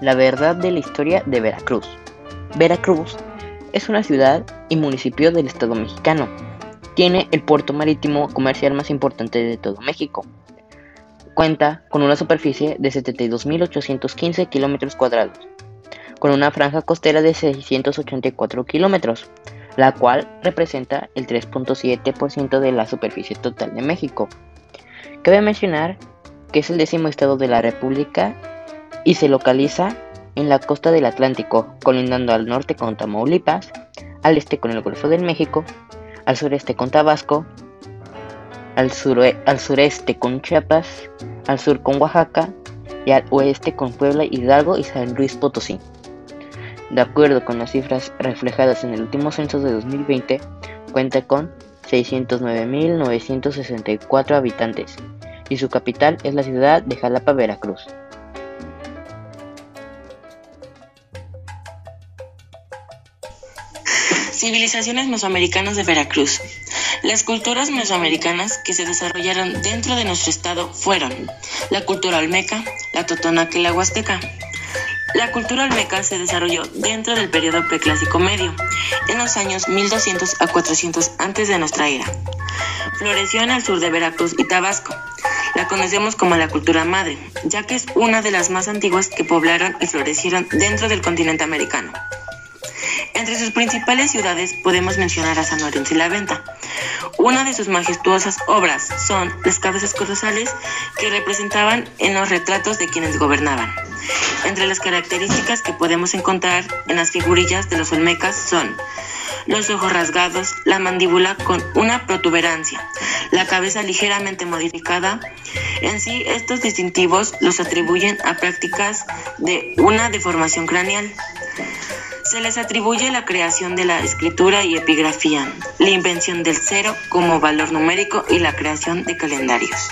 La verdad de la historia de Veracruz. Veracruz es una ciudad y municipio del estado mexicano. Tiene el puerto marítimo comercial más importante de todo México. Cuenta con una superficie de 72.815 kilómetros cuadrados, con una franja costera de 684 kilómetros, la cual representa el 3.7% de la superficie total de México. Cabe mencionar que es el décimo estado de la República y se localiza en la costa del Atlántico, colindando al norte con Tamaulipas, al este con el Golfo del México, al sureste con Tabasco, al, al sureste con Chiapas, al sur con Oaxaca y al oeste con Puebla, Hidalgo y San Luis Potosí. De acuerdo con las cifras reflejadas en el último censo de 2020, cuenta con 609.964 habitantes y su capital es la ciudad de Jalapa, Veracruz. Civilizaciones mesoamericanas de Veracruz. Las culturas mesoamericanas que se desarrollaron dentro de nuestro estado fueron la cultura olmeca, la totonaca y la huasteca. La cultura olmeca se desarrolló dentro del periodo preclásico medio, en los años 1200 a 400 antes de nuestra era. Floreció en el sur de Veracruz y Tabasco. La conocemos como la cultura madre, ya que es una de las más antiguas que poblaron y florecieron dentro del continente americano. Entre sus principales ciudades podemos mencionar a San Lorenzo y la Venta. Una de sus majestuosas obras son las cabezas colosales que representaban en los retratos de quienes gobernaban. Entre las características que podemos encontrar en las figurillas de los olmecas son los ojos rasgados, la mandíbula con una protuberancia, la cabeza ligeramente modificada. En sí, estos distintivos los atribuyen a prácticas de una deformación craneal. Se les atribuye la creación de la escritura y epigrafía, la invención del cero como valor numérico y la creación de calendarios.